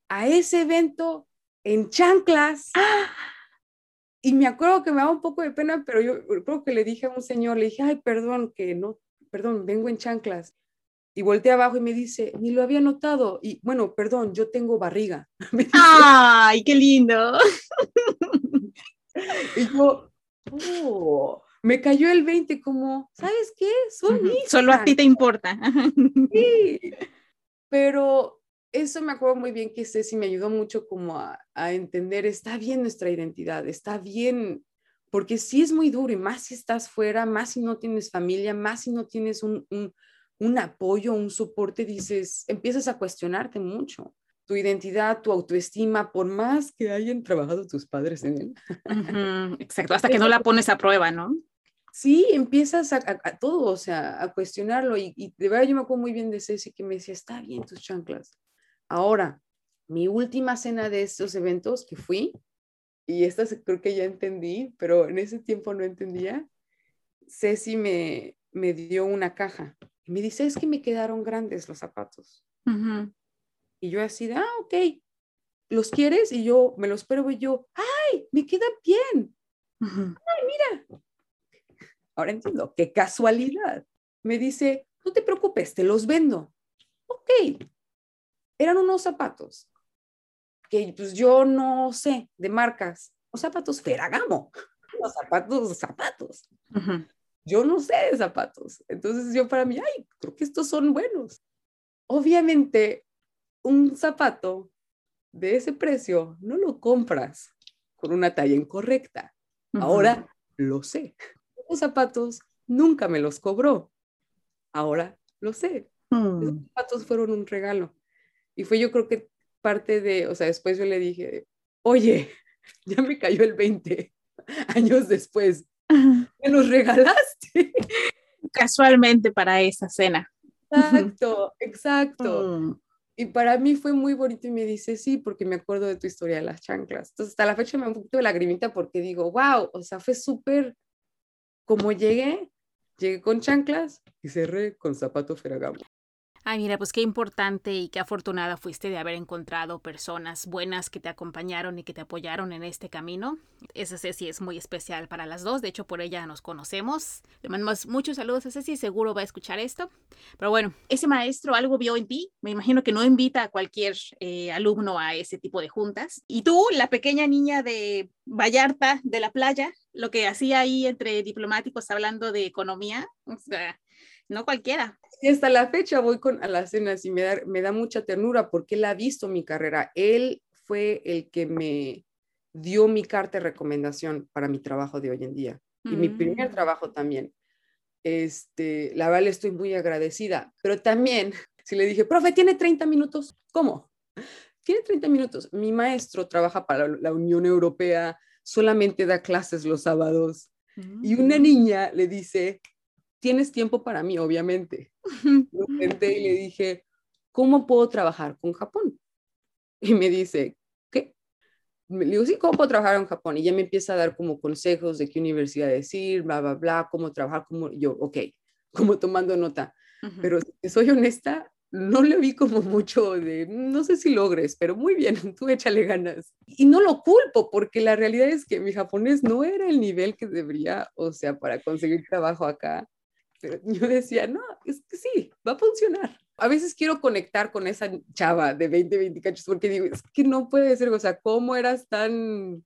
a ese evento en chanclas. Y me acuerdo que me daba un poco de pena, pero yo creo que le dije a un señor, le dije, ay, perdón, que no, perdón, vengo en chanclas. Y volteé abajo y me dice, ni lo había notado. Y bueno, perdón, yo tengo barriga. ¡Ay, qué lindo! y yo, oh, me cayó el 20 como, ¿sabes qué? Soy Solo a ti te importa. sí, pero eso me acuerdo muy bien que Ceci me ayudó mucho como a, a entender, está bien nuestra identidad, está bien, porque sí es muy duro y más si estás fuera, más si no tienes familia, más si no tienes un, un, un apoyo, un soporte, dices, empiezas a cuestionarte mucho tu identidad, tu autoestima, por más que hayan trabajado tus padres en él. exacto, hasta que no la pones a prueba, ¿no? Sí, empiezas a, todo, o sea, a cuestionarlo y, y, de verdad yo me acuerdo muy bien de Ceci que me decía, está bien tus chanclas. Ahora, mi última cena de estos eventos que fui, y esta creo que ya entendí, pero en ese tiempo no entendía, Ceci me, me dio una caja y me dice, es que me quedaron grandes los zapatos. Y yo así de, ah, ok, ¿los quieres? Y yo me los espero y yo, ay, me queda bien. Ay, mira. Ahora entiendo, qué casualidad. Me dice, no te preocupes, te los vendo. Ok. Eran unos zapatos que pues yo no sé de marcas, los zapatos Ferragamo, los zapatos, zapatos. Yo no sé de zapatos. Entonces yo para mí, ay, creo que estos son buenos. Obviamente un zapato de ese precio no lo compras con una talla incorrecta. Ahora lo sé. Los zapatos nunca me los cobró. Ahora lo sé. Los mm. zapatos fueron un regalo. Y fue yo creo que parte de, o sea, después yo le dije, oye, ya me cayó el 20 años después. Me los regalaste. Casualmente para esa cena. Exacto, exacto. Mm. Y para mí fue muy bonito y me dice, sí, porque me acuerdo de tu historia de las chanclas. Entonces, hasta la fecha me da un poquito de lagrimita porque digo, wow, o sea, fue súper, como llegué, llegué con chanclas y cerré con zapato Ferragamo. Ay, mira, pues qué importante y qué afortunada fuiste de haber encontrado personas buenas que te acompañaron y que te apoyaron en este camino. Esa Ceci es muy especial para las dos, de hecho por ella nos conocemos. Le mandamos muchos saludos a Ceci, seguro va a escuchar esto. Pero bueno, ese maestro algo vio en ti, me imagino que no invita a cualquier eh, alumno a ese tipo de juntas. Y tú, la pequeña niña de Vallarta, de la playa, lo que hacía ahí entre diplomáticos hablando de economía, o sea, no cualquiera. Y hasta la fecha voy con a las cenas y me da, me da mucha ternura porque él ha visto mi carrera. Él fue el que me dio mi carta de recomendación para mi trabajo de hoy en día y mi primer mm. trabajo también. Este, la verdad le estoy muy agradecida, pero también si le dije, profe, tiene 30 minutos, ¿cómo? Tiene 30 minutos. Mi maestro trabaja para la Unión Europea, solamente da clases los sábados. Y una mm. niña le dice, tienes tiempo para mí, obviamente. y le dije, ¿cómo puedo trabajar con Japón? Y me dice, ¿qué? Le digo, sí, ¿cómo puedo trabajar en Japón? Y ya me empieza a dar como consejos de qué universidad decir, bla, bla, bla, cómo trabajar, como yo, ok, como tomando nota. Pero si soy honesta, no le vi como mucho de, no sé si logres, pero muy bien, tú échale ganas. Y no lo culpo, porque la realidad es que mi japonés no era el nivel que debería, o sea, para conseguir trabajo acá. Yo decía, no, es que sí, va a funcionar. A veces quiero conectar con esa chava de 20, 20 cachos porque digo, es que no puede ser, o sea, ¿cómo eras tan...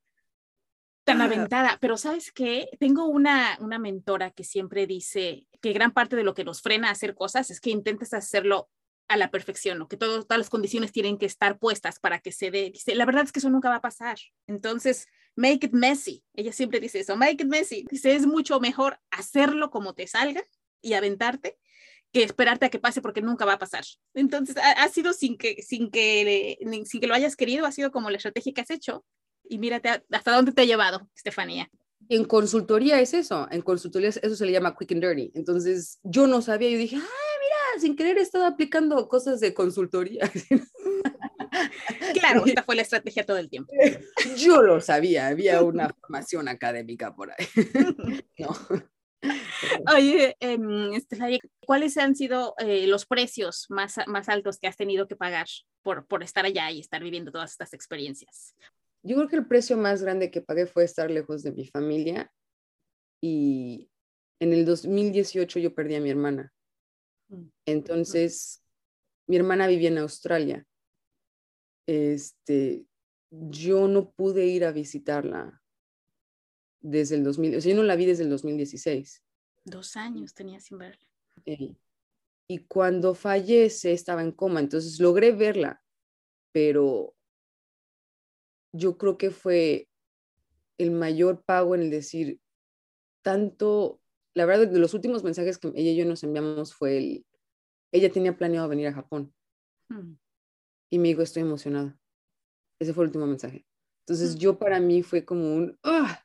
Tan aventada, pero ¿sabes qué? Tengo una, una mentora que siempre dice que gran parte de lo que nos frena a hacer cosas es que intentes hacerlo a la perfección, o que todas las condiciones tienen que estar puestas para que se dé. Dice, la verdad es que eso nunca va a pasar. Entonces, make it messy. Ella siempre dice eso, make it messy. Dice, es mucho mejor hacerlo como te salga y aventarte que esperarte a que pase porque nunca va a pasar. Entonces, ha, sido sin que, sin, que, sin que lo hayas querido, ha sido como la estrategia que has hecho. Y mírate hasta dónde te ha llevado, Estefanía. En consultoría es eso, en consultoría eso se le llama quick and dirty. Entonces, yo no sabía, yo dije, ah, mira, sin querer he estado aplicando cosas de consultoría. Claro, esta fue la estrategia todo el tiempo. Yo lo sabía, había una formación académica por ahí. No. Oye, eh, ¿cuáles han sido eh, los precios más, más altos que has tenido que pagar por, por estar allá y estar viviendo todas estas experiencias? Yo creo que el precio más grande que pagué fue estar lejos de mi familia y en el 2018 yo perdí a mi hermana. Mm, Entonces, mi hermana vivía en Australia. Este, yo no pude ir a visitarla desde el 2000, o sea, yo no la vi desde el 2016. Dos años tenía sin verla. y cuando fallece estaba en coma, entonces logré verla, pero yo creo que fue el mayor pago en el decir tanto, la verdad, de los últimos mensajes que ella y yo nos enviamos fue el, ella tenía planeado venir a Japón. Hmm. Y me dijo, estoy emocionada. Ese fue el último mensaje. Entonces hmm. yo para mí fue como un, ¡ah!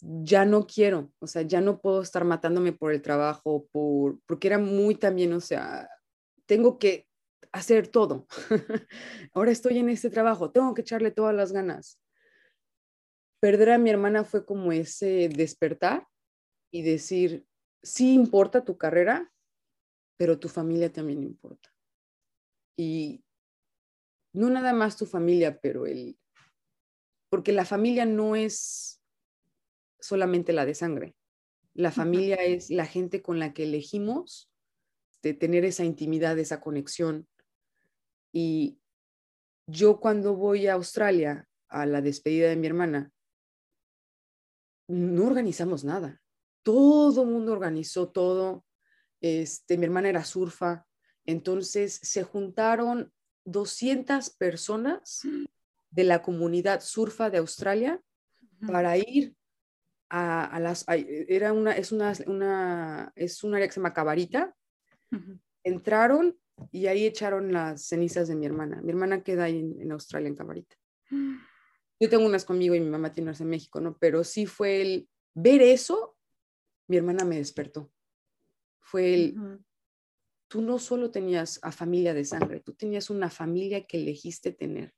Ya no quiero, o sea, ya no puedo estar matándome por el trabajo, por, porque era muy también, o sea, tengo que hacer todo. Ahora estoy en este trabajo, tengo que echarle todas las ganas. Perder a mi hermana fue como ese despertar y decir, sí importa tu carrera, pero tu familia también importa. Y no nada más tu familia, pero el, porque la familia no es solamente la de sangre. La familia es la gente con la que elegimos de tener esa intimidad, esa conexión. Y yo cuando voy a Australia a la despedida de mi hermana, no organizamos nada. Todo el mundo organizó todo. Este, mi hermana era surfa, entonces se juntaron 200 personas de la comunidad surfa de Australia para ir a, las, era una, es una, una, es un área que se llama Cabarita. Entraron y ahí echaron las cenizas de mi hermana. Mi hermana queda ahí en, Australia, en Cabarita. Yo tengo unas conmigo y mi mamá tiene unas en México, ¿no? Pero sí fue el ver eso, mi hermana me despertó. Fue el, tú no solo tenías a familia de sangre, tú tenías una familia que elegiste tener.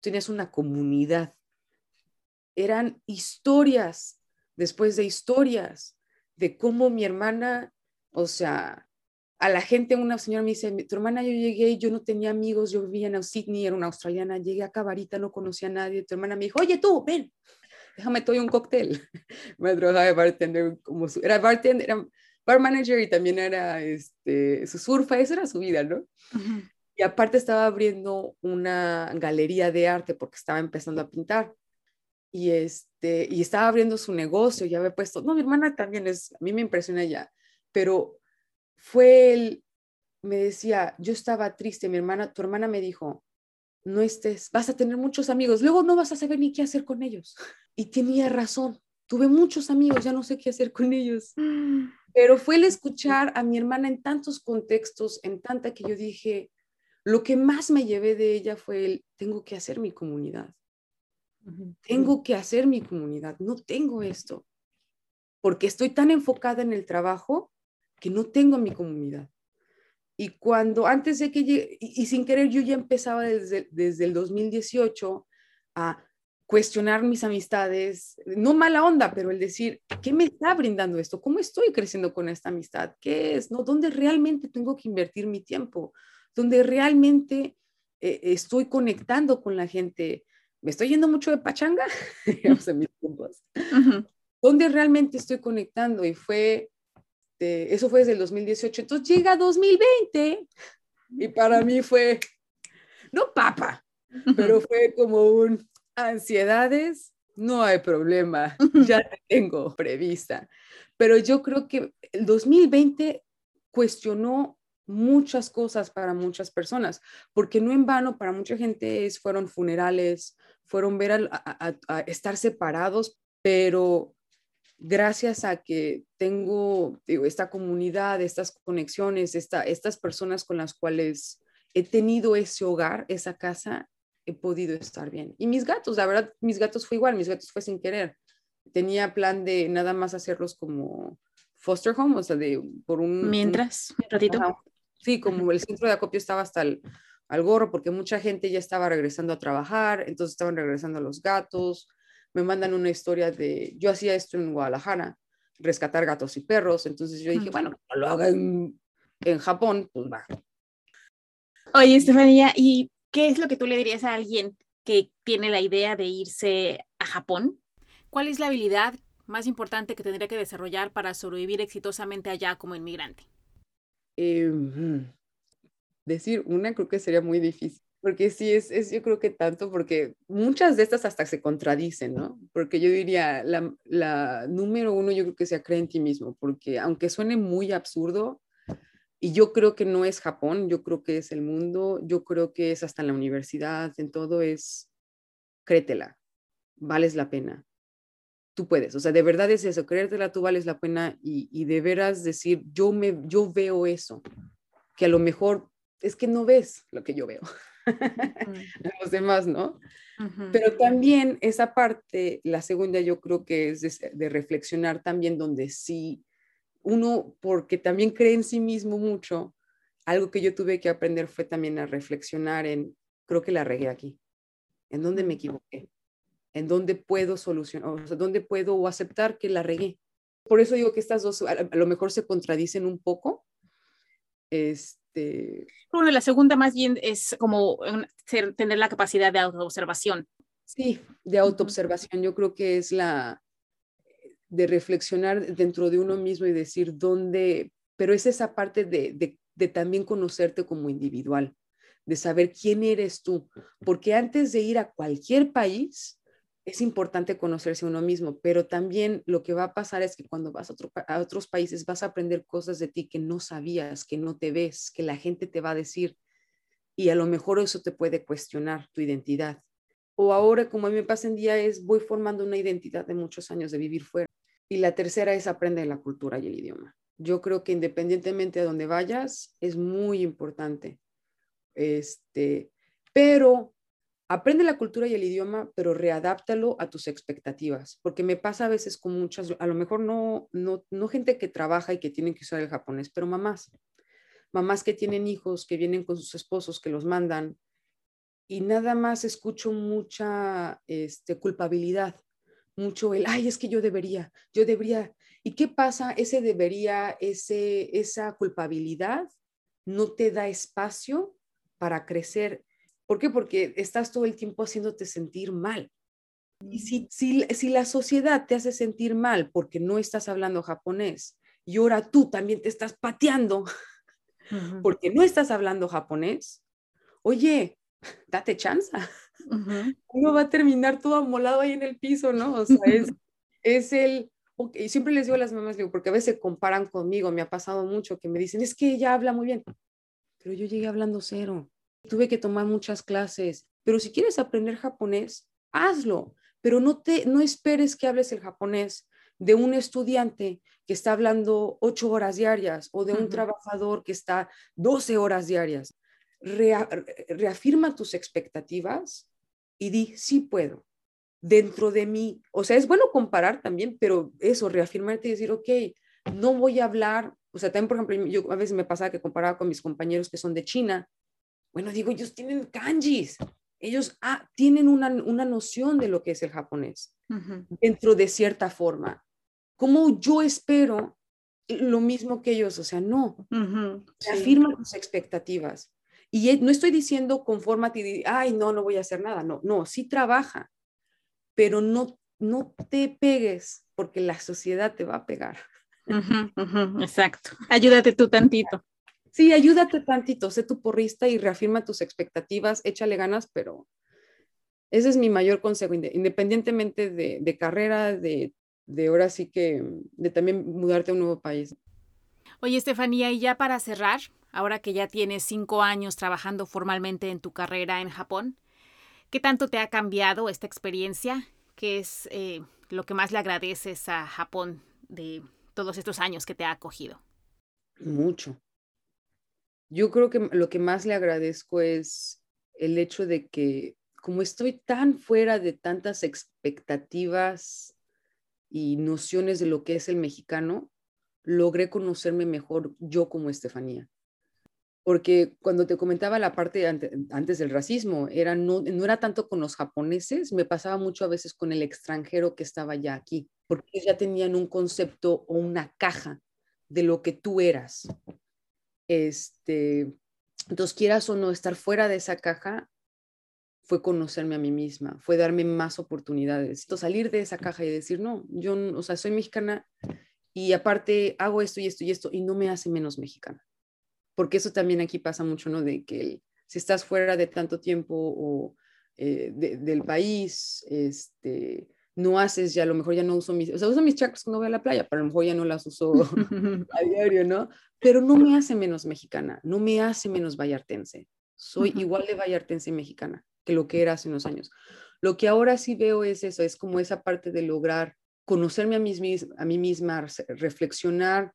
Tenías una comunidad. Eran historias después de historias de cómo mi hermana, o sea, a la gente, una señora me dice, tu hermana yo llegué, yo no tenía amigos, yo vivía en Sydney, era una australiana, llegué a Cabarita, no conocía a nadie, tu hermana me dijo, oye tú, ven, déjame tomar un cóctel. me trabajaba de bartender, como su, era bartender, era bar manager y también era este, su surfa, esa era su vida, ¿no? Y aparte estaba abriendo una galería de arte porque estaba empezando a pintar y, este, y estaba abriendo su negocio, ya había puesto, no, mi hermana también es, a mí me impresiona ya, pero fue él, me decía, yo estaba triste, mi hermana, tu hermana me dijo, no estés, vas a tener muchos amigos, luego no vas a saber ni qué hacer con ellos. Y tenía razón, tuve muchos amigos, ya no sé qué hacer con ellos. Pero fue el escuchar a mi hermana en tantos contextos, en tanta que yo dije, lo que más me llevé de ella fue el, tengo que hacer mi comunidad. Tengo que hacer mi comunidad, no tengo esto, porque estoy tan enfocada en el trabajo que no tengo mi comunidad. Y cuando, antes de que y, sin querer, yo ya empezaba desde, desde el 2018 a cuestionar mis amistades, no mala onda, pero el decir, ¿qué me está brindando esto? ¿Cómo estoy creciendo con esta amistad? ¿Qué es? ¿No? ¿Dónde realmente tengo que invertir mi tiempo? ¿Dónde realmente eh, estoy conectando con la gente? Me estoy yendo mucho de pachanga, digamos, en mis tiempos, ¿dónde realmente estoy conectando? Y fue, eso fue desde el 2018, entonces llega 2020 y para mí fue, no papa, pero fue como un ansiedades, no hay problema, ya tengo prevista. Pero yo creo que el 2020 cuestionó muchas cosas para muchas personas, porque no en vano para mucha gente es, fueron funerales, fueron ver a, estar separados, pero gracias a que tengo esta comunidad, estas conexiones, esta, estas personas con las cuales he tenido ese hogar, esa casa, he podido estar bien. Y mis gatos, la verdad, mis gatos fue igual, mis gatos fue sin querer. Tenía plan de nada más hacerlos como foster home, o sea, de por un... Mientras, un ratito. Sí, como el centro de acopio estaba hasta el al gorro, porque mucha gente ya estaba regresando a trabajar, entonces estaban regresando a los gatos. Me mandan una historia de, yo hacía esto en Guadalajara, rescatar gatos y perros, entonces yo dije, bueno, lo haga en, en Japón, pues va. Oye, Estefanía, ¿y qué es lo que tú le dirías a alguien que tiene la idea de irse a Japón? ¿Cuál es la habilidad más importante que tendría que desarrollar para sobrevivir exitosamente allá como inmigrante? Eh, decir una creo que sería muy difícil, porque sí, es, es yo creo que tanto, porque muchas de estas hasta se contradicen, ¿no? Porque yo diría, la, la número uno yo creo que sea cree en ti mismo, porque aunque suene muy absurdo, Y yo creo que no es Japón, yo creo que es el mundo, yo creo que es hasta en la universidad, en todo es, créetela, vales la pena. Tú puedes, o sea, de verdad es eso, créetela, tú vales la pena y, y de veras decir, yo, me, yo veo eso, que a lo mejor es que no ves lo que yo veo. Los demás, ¿no? Pero también esa parte, la segunda yo creo que es de, reflexionar también donde sí, uno, porque también cree en sí mismo mucho, algo que yo tuve que aprender fue también a reflexionar en, creo que la regué aquí, en dónde me equivoqué, en dónde puedo solucionar, o sea, dónde puedo aceptar que la regué. Por eso digo que estas dos a, lo mejor se contradicen un poco. Este... Bueno, la segunda más bien es como tener la capacidad de autoobservación. Sí, de autoobservación. Yo creo que es la de reflexionar dentro de uno mismo y decir dónde, pero es esa parte de, de, también conocerte como individual, de saber quién eres tú, porque antes de ir a cualquier país, es importante conocerse uno mismo, pero también lo que va a pasar es que cuando vas a, a, otros países vas a aprender cosas de ti que no sabías, que no te ves, que la gente te va a decir, y a lo mejor eso te puede cuestionar tu identidad o ahora como a mí me pasa en día es voy formando una identidad de muchos años de vivir fuera. Y la tercera es aprender la cultura y el idioma. Yo creo que independientemente de donde vayas, es muy importante. Este, pero aprende la cultura y el idioma, pero readáptalo a tus expectativas, porque me pasa a veces con muchas, a lo mejor no, no, no gente que trabaja y que tienen que usar el japonés, pero mamás, mamás que tienen hijos, que vienen con sus esposos, que los mandan, y nada más escucho mucha este, culpabilidad, mucho el, ay, es que yo debería, yo debería. ¿Y qué pasa? Ese debería, ese, esa culpabilidad no te da espacio para crecer. ¿Por qué? Porque estás todo el tiempo haciéndote sentir mal. Y si, si, si la sociedad te hace sentir mal porque no estás hablando japonés y ahora tú también te estás pateando porque no estás hablando japonés, oye, date chance. Uno va a terminar todo amolado ahí en el piso, ¿no? O sea, es, es el, y siempre les digo a las mamás, digo, porque a veces comparan conmigo, me ha pasado mucho que me dicen, es que ella habla muy bien, pero yo llegué hablando cero, tuve que tomar muchas clases, pero si quieres aprender japonés, hazlo, pero no, te, no esperes que hables el japonés de un estudiante que está hablando ocho horas diarias o de un trabajador que está 12 horas diarias reafirma tus expectativas y di, sí puedo, dentro de mí. O sea, es bueno comparar también, pero eso, reafirmarte y decir, ok, no voy a hablar, o sea, también, por ejemplo, yo a veces me pasaba que comparaba con mis compañeros que son de China. Bueno, digo, ellos tienen kanjis, ellos ah, tienen una, una, noción de lo que es el japonés dentro de cierta forma. ¿Cómo yo espero lo mismo que ellos? O sea, no. Reafirma tus expectativas. Y no estoy diciendo confórmate y ay, no, no voy a hacer nada. No, no, sí trabaja, pero no, no te pegues porque la sociedad te va a pegar. exacto. Ayúdate tú tantito. Sí, ayúdate tantito, sé tu porrista y reafirma tus expectativas, échale ganas, pero ese es mi mayor consejo, independientemente de, de carrera, de, de ahora sí que, de también mudarte a un nuevo país. Oye, Estefanía, y ya para cerrar, ahora que ya tienes cinco años trabajando formalmente en tu carrera en Japón, ¿qué tanto te ha cambiado esta experiencia? ¿Qué es eh, lo que más le agradeces a Japón de todos estos años que te ha acogido? Mucho. Yo creo que lo que más le agradezco es el hecho de que como estoy tan fuera de tantas expectativas y nociones de lo que es el mexicano, logré conocerme mejor yo como Estefanía porque cuando te comentaba la parte antes del racismo, era no, no era tanto con los japoneses, me pasaba mucho a veces con el extranjero que estaba ya aquí, porque ya tenían un concepto o una caja de lo que tú eras. Este, entonces, quieras o no, estar fuera de esa caja fue conocerme a mí misma, fue darme más oportunidades, entonces, salir de esa caja y decir, no, yo, o sea, soy mexicana y aparte hago esto y esto y esto y no me hace menos mexicana porque eso también aquí pasa mucho, ¿no? De que si estás fuera de tanto tiempo o eh, del país, este, no haces ya, a lo mejor ya no uso mis, o sea, uso mis chakras cuando voy a la playa, pero a lo mejor ya no las uso a diario, ¿no? Pero no me hace menos mexicana, no me hace menos vallartense. Soy igual de vallartense mexicana que lo que era hace unos años. Lo que ahora sí veo es eso, es como esa parte de lograr conocerme a mí, a mí misma, reflexionar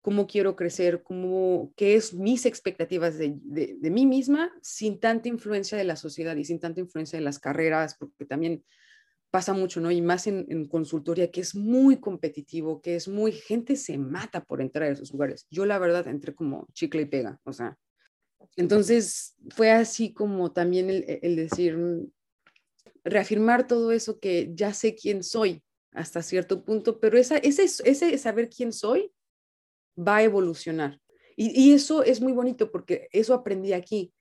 cómo quiero crecer, cómo, qué es mis expectativas de, de, mí misma sin tanta influencia de la sociedad y sin tanta influencia de las carreras, porque también pasa mucho, ¿no? Y más en, consultoría, que es muy competitivo, que es muy, gente se mata por entrar a esos lugares. Yo la verdad entré como chicle y pega, o sea. Entonces fue así como también el, el decir, mm, reafirmar todo eso que ya sé quién soy hasta cierto punto, pero esa, ese, ese saber quién soy va a evolucionar. Y, eso es muy bonito porque eso aprendí aquí.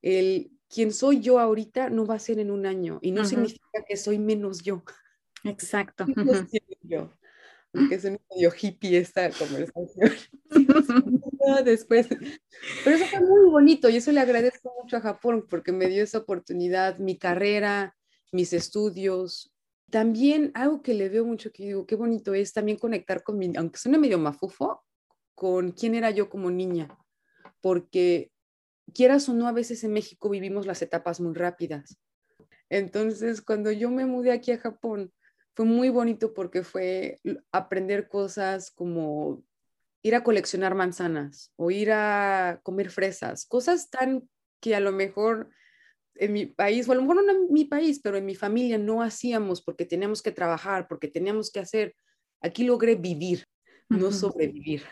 El quien soy yo ahorita no va a ser en un año y no significa que soy menos yo. Exacto. yo. Porque es un medio hippie esta conversación. Después. Pero eso fue muy bonito y eso le agradezco mucho a Japón porque me dio esa oportunidad, mi carrera, mis estudios. También algo que le veo mucho que digo, qué bonito es también conectar con mi, aunque suene medio mafufo, con quién era yo como niña, porque quieras o no, a veces en México vivimos las etapas muy rápidas. Entonces, cuando yo me mudé aquí a Japón, fue muy bonito porque fue aprender cosas como ir a coleccionar manzanas o ir a comer fresas, cosas tan que a lo mejor en mi país, o a lo mejor no en mi país, pero en mi familia no hacíamos porque teníamos que trabajar, porque teníamos que hacer. Aquí logré vivir, no sobrevivir.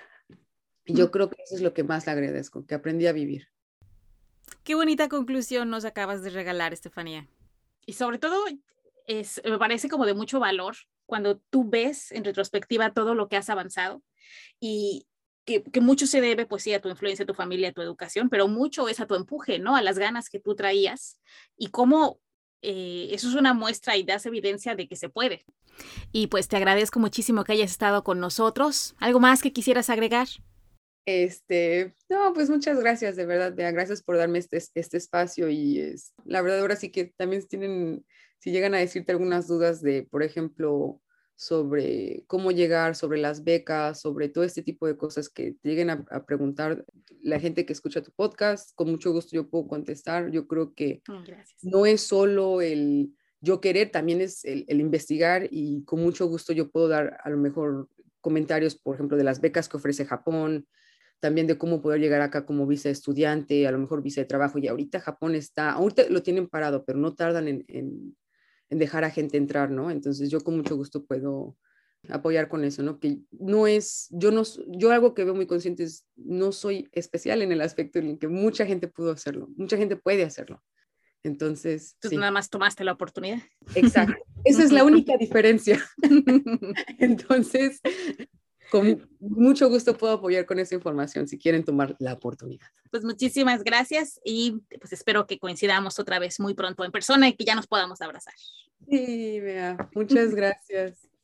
Y yo creo que eso es lo que más le agradezco, que aprendí a vivir. Qué bonita conclusión nos acabas de regalar, Estefanía. Y sobre todo, es, me parece como de mucho valor cuando tú ves en retrospectiva todo lo que has avanzado y que, que, mucho se debe, pues sí, a tu influencia, a tu familia, a tu educación, pero mucho es a tu empuje, ¿no? A las ganas que tú traías y cómo eh, eso es una muestra y das evidencia de que se puede. Y pues te agradezco muchísimo que hayas estado con nosotros. ¿Algo más que quisieras agregar? Este, no, pues muchas gracias, de verdad, gracias por darme este, este espacio y es, la verdad ahora sí que también tienen, si llegan a decirte algunas dudas de, por ejemplo, sobre cómo llegar, sobre las becas, sobre todo este tipo de cosas que te lleguen a, preguntar la gente que escucha tu podcast, con mucho gusto yo puedo contestar. Yo creo que oh, no es solo el yo querer, también es el, el investigar y con mucho gusto yo puedo dar a lo mejor comentarios, por ejemplo, de las becas que ofrece Japón, también de cómo poder llegar acá como visa estudiante, a lo mejor visa de trabajo. Y ahorita Japón está, ahorita lo tienen parado, pero no tardan en, en, dejar a gente entrar, ¿no? Entonces yo con mucho gusto puedo apoyar con eso, ¿no? Que no es, yo no, yo algo que veo muy consciente es, no soy especial en el aspecto en el que mucha gente pudo hacerlo, mucha gente puede hacerlo. Entonces, Tú nada más tomaste la oportunidad. Exacto. Esa es la única diferencia. Entonces, con mucho gusto puedo apoyar con esa información si quieren tomar la oportunidad. Pues muchísimas gracias y pues espero que coincidamos otra vez muy pronto en persona y que ya nos podamos abrazar. Sí, vea, muchas gracias.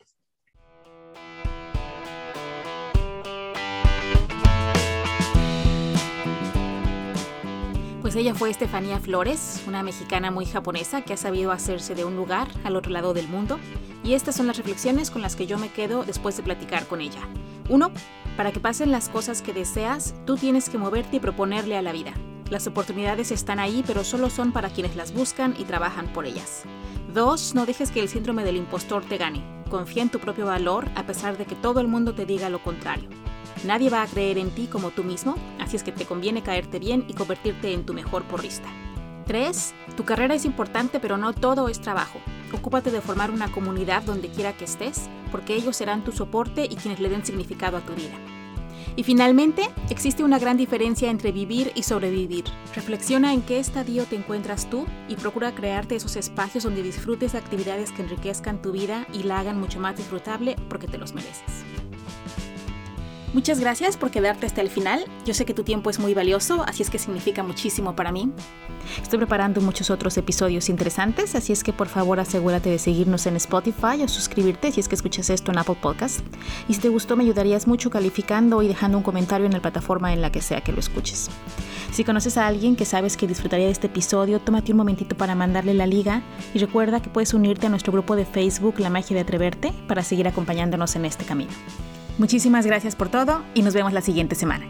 Ella fue Estefanía Flores, una mexicana muy japonesa que ha sabido hacerse de un lugar al otro lado del mundo y estas son las reflexiones con las que yo me quedo después de platicar con ella. Uno, para que pasen las cosas que deseas, tú tienes que moverte y proponerle a la vida. Las oportunidades están ahí, pero solo son para quienes las buscan y trabajan por ellas. Dos, no dejes que el síndrome del impostor te gane. Confía en tu propio valor a pesar de que todo el mundo te diga lo contrario. Nadie va a creer en ti como tú mismo, así es que te conviene caerte bien y convertirte en tu mejor porrista. 3. Tu carrera es importante, pero no todo es trabajo. Ocúpate de formar una comunidad donde quiera que estés, porque ellos serán tu soporte y quienes le den significado a tu vida. Y finalmente, existe una gran diferencia entre vivir y sobrevivir. Reflexiona en qué estadio te encuentras tú y procura crearte esos espacios donde disfrutes de actividades que enriquezcan tu vida y la hagan mucho más disfrutable porque te los mereces. Muchas gracias por quedarte hasta el final. Yo sé que tu tiempo es muy valioso, así es que significa muchísimo para mí. Estoy preparando muchos otros episodios interesantes, así es que por favor asegúrate de seguirnos en Spotify o suscribirte si es que escuchas esto en Apple Podcast. Y si te gustó me ayudarías mucho calificando y dejando un comentario en la plataforma en la que sea que lo escuches. Si conoces a alguien que sabes que disfrutaría de este episodio, tómate un momentito para mandarle la liga y recuerda que puedes unirte a nuestro grupo de Facebook La Magia de Atreverte para seguir acompañándonos en este camino. Muchísimas gracias por todo y nos vemos la siguiente semana.